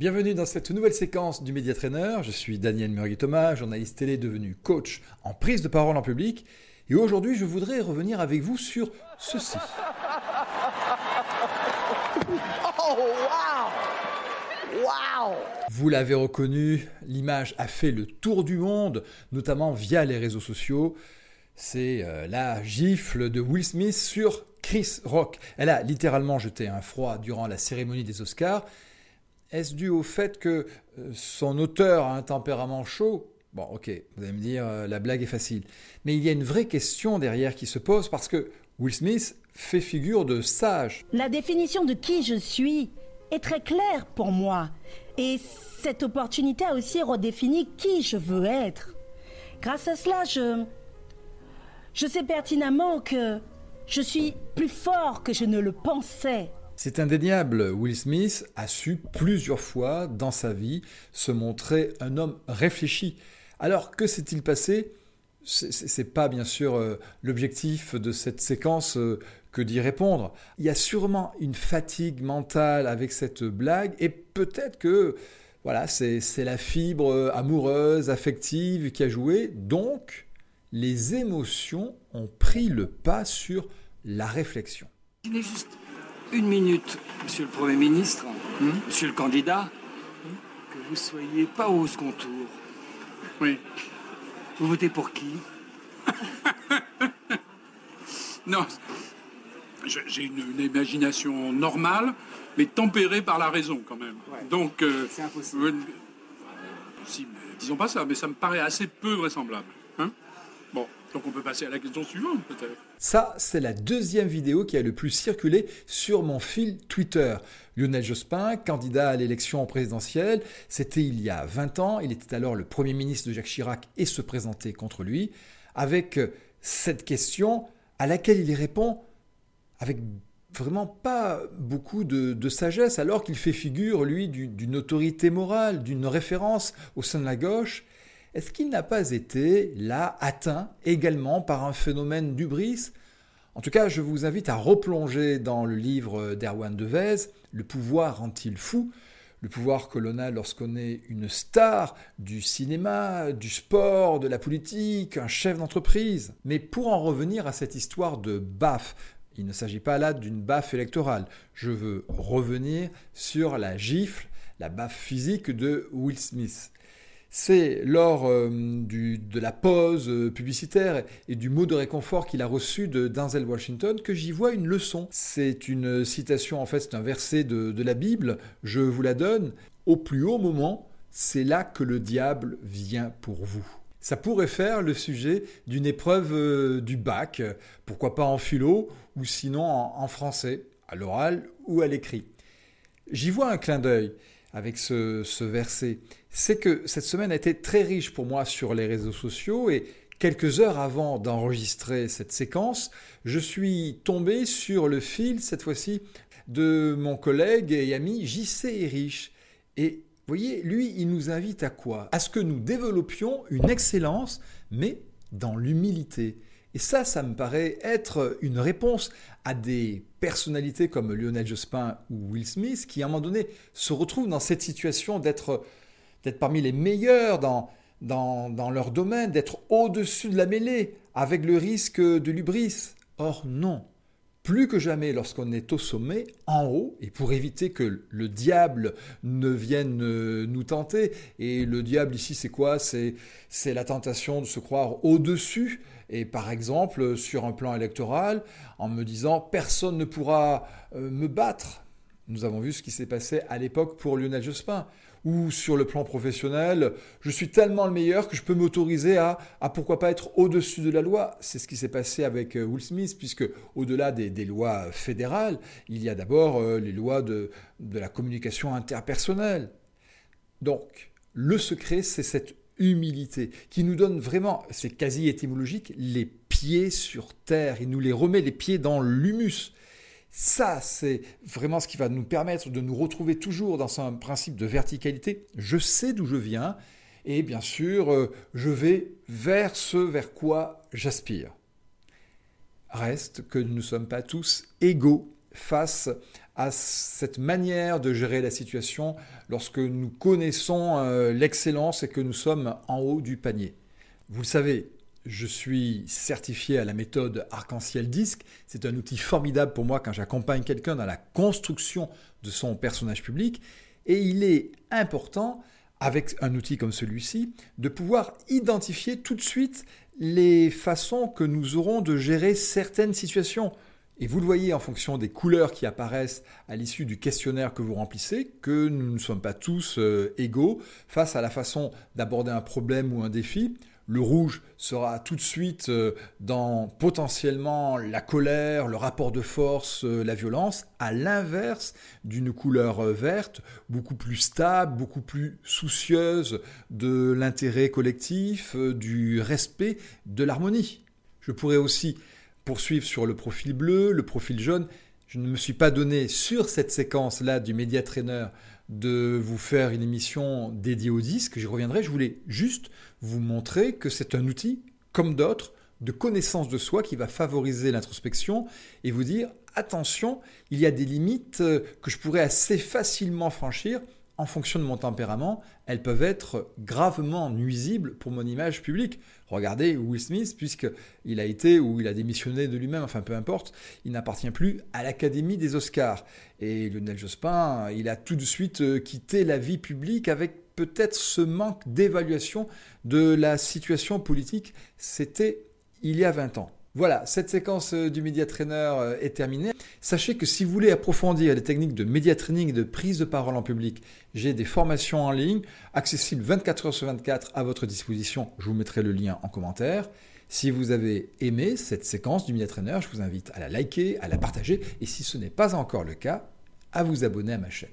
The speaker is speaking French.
Bienvenue dans cette nouvelle séquence du Média Trainer. Je suis Daniel Murgui-Thomas, journaliste télé devenu coach en prise de parole en public. Et aujourd'hui, je voudrais revenir avec vous sur ceci. Oh, wow Wow Vous l'avez reconnu, l'image a fait le tour du monde, notamment via les réseaux sociaux. C'est euh, la gifle de Will Smith sur Chris Rock. Elle a littéralement jeté un froid durant la cérémonie des Oscars. Est-ce dû au fait que euh, son auteur a un tempérament chaud? Bon, ok, vous allez me dire, euh, la blague est facile. Mais il y a une vraie question derrière qui se pose parce que Will Smith fait figure de sage. La définition de qui je suis est très claire pour moi. Et cette opportunité a aussi redéfini qui je veux être. Grâce à cela, je, je sais pertinemment que je suis plus fort que je ne le pensais. C'est indéniable, Will Smith a su plusieurs fois dans sa vie se montrer un homme réfléchi. Alors que s'est-il passé? C'est pas bien sûr euh, l'objectif de cette séquence euh, que d'y répondre. Il y a sûrement une fatigue mentale avec cette blague et peut-être que voilà, c'est la fibre euh, amoureuse, affective qui a joué. Donc, les émotions ont pris le pas sur la réflexion une minute, monsieur le Premier ministre, hmm? monsieur le candidat, que vous soyez pas au second tour. Oui. Vous votez pour qui? Non, j'ai une, imagination normale, mais tempérée par la raison quand même. Donc, euh, c'est impossible. si, disons pas ça, mais ça me paraît assez peu vraisemblable. Hein bon, donc on peut passer à la question suivante peut-être. Ça, c'est la deuxième vidéo qui a le plus circulé sur mon fil Twitter. Lionel Jospin, candidat à l'élection présidentielle, c'était il y a 20 ans, il était alors le Premier ministre de Jacques Chirac et se présentait contre lui, avec cette question à laquelle il répond avec vraiment pas beaucoup de, sagesse, alors qu'il fait figure, lui, d'une autorité morale, d'une référence au sein de la gauche, est-ce qu'il n'a pas été là atteint également par un phénomène d'ubris? En tout cas, je vous invite à replonger dans le livre d'Erwan Devez, Le pouvoir rend-il fou? Le pouvoir que l'on a lorsqu'on est une star du cinéma, du sport, de la politique, un chef d'entreprise. Mais pour en revenir à cette histoire de baffe, il ne s'agit pas là d'une baffe électorale. Je veux revenir sur la gifle, la baffe physique de Will Smith c'est lors euh, de la pause euh, publicitaire et du mot de réconfort qu'il a reçu de Denzel Washington que j'y vois une leçon. C'est une citation, en fait, c'est un verset de, la Bible, je vous la donne. Au plus haut moment, c'est là que le diable vient pour vous. Ça pourrait faire le sujet d'une épreuve euh, du bac, pourquoi pas en philo ou sinon en français, à l'oral ou à l'écrit. J'y vois un clin d'œil avec ce, verset, c'est que cette semaine a été très riche pour moi sur les réseaux sociaux et quelques heures avant d'enregistrer cette séquence, je suis tombé sur le fil, cette fois-ci, de mon collègue et ami JC Erich. Et vous voyez, lui, il nous invite à quoi? À ce que nous développions une excellence, mais dans l'humilité. Et ça, ça me paraît être une réponse à des personnalités comme Lionel Jospin ou Will Smith qui, à un moment donné, se retrouvent dans cette situation d'être parmi les meilleurs dans, dans, dans leur domaine, d'être au-dessus de la mêlée, avec le risque de l'ubris. Or, non. Plus que jamais, lorsqu'on est au sommet, en haut, et pour éviter que le diable ne vienne nous tenter, et le diable ici c'est quoi? C'est la tentation de se croire au-dessus, et par exemple sur un plan électoral, en me disant personne ne pourra euh, me battre. Nous avons vu ce qui s'est passé à l'époque pour Lionel Jospin ou sur le plan professionnel, je suis tellement le meilleur que je peux m'autoriser à, pourquoi pas être au-dessus de la loi. C'est ce qui s'est passé avec euh, Will Smith, puisque au-delà des, lois fédérales, il y a d'abord euh, les lois de, de la communication interpersonnelle. Donc, le secret, c'est cette humilité qui nous donne vraiment, c'est quasi étymologique, les pieds sur terre. Il nous les remet les pieds dans l'humus. Ça, c'est vraiment ce qui va nous permettre de nous retrouver toujours dans un principe de verticalité. Je sais d'où je viens et bien sûr, euh, je vais vers ce vers quoi j'aspire. Reste que nous ne sommes pas tous égaux face à cette manière de gérer la situation lorsque nous connaissons euh, l'excellence et que nous sommes en haut du panier. Vous le savez, je suis certifié à la méthode Arc-en-Ciel Disque. C'est un outil formidable pour moi quand j'accompagne quelqu'un dans la construction de son personnage public. Et il est important, avec un outil comme celui-ci, de pouvoir identifier tout de suite les façons que nous aurons de gérer certaines situations. Et vous le voyez en fonction des couleurs qui apparaissent à l'issue du questionnaire que vous remplissez, que nous ne sommes pas tous euh, égaux face à la façon d'aborder un problème ou un défi. Le rouge sera tout de suite euh, dans potentiellement la colère, le rapport de force, euh, la violence, à l'inverse d'une couleur verte, beaucoup plus stable, beaucoup plus soucieuse de l'intérêt collectif, du respect, de l'harmonie. Je pourrais aussi poursuivre sur le profil bleu, le profil jaune. Je ne me suis pas donné sur cette séquence-là du média trainer de vous faire une émission dédiée au disque, j'y reviendrai, je voulais juste vous montrer que c'est un outil, comme d'autres, de connaissance de soi qui va favoriser l'introspection et vous dire, attention, il y a des limites euh, que je pourrais assez facilement franchir en fonction de mon tempérament, elles peuvent être gravement nuisibles pour mon image publique. Regardez Will Smith, puisqu'il a été ou il a démissionné de lui-même, enfin peu importe, il n'appartient plus à l'Académie des Oscars. Et Lionel Jospin, il a tout de suite euh, quitté la vie publique avec peut-être ce manque d'évaluation de la situation politique. C'était il y a 20 ans. Voilà, cette séquence euh, du Media Trainer euh, est terminée. Sachez que si vous voulez approfondir les techniques de média training et de prise de parole en public, j'ai des formations en ligne accessibles 24 heures sur 24 à votre disposition. Je vous mettrai le lien en commentaire. Si vous avez aimé cette séquence du Media Trainer, je vous invite à la liker, à la partager et si ce n'est pas encore le cas, à vous abonner à ma chaîne.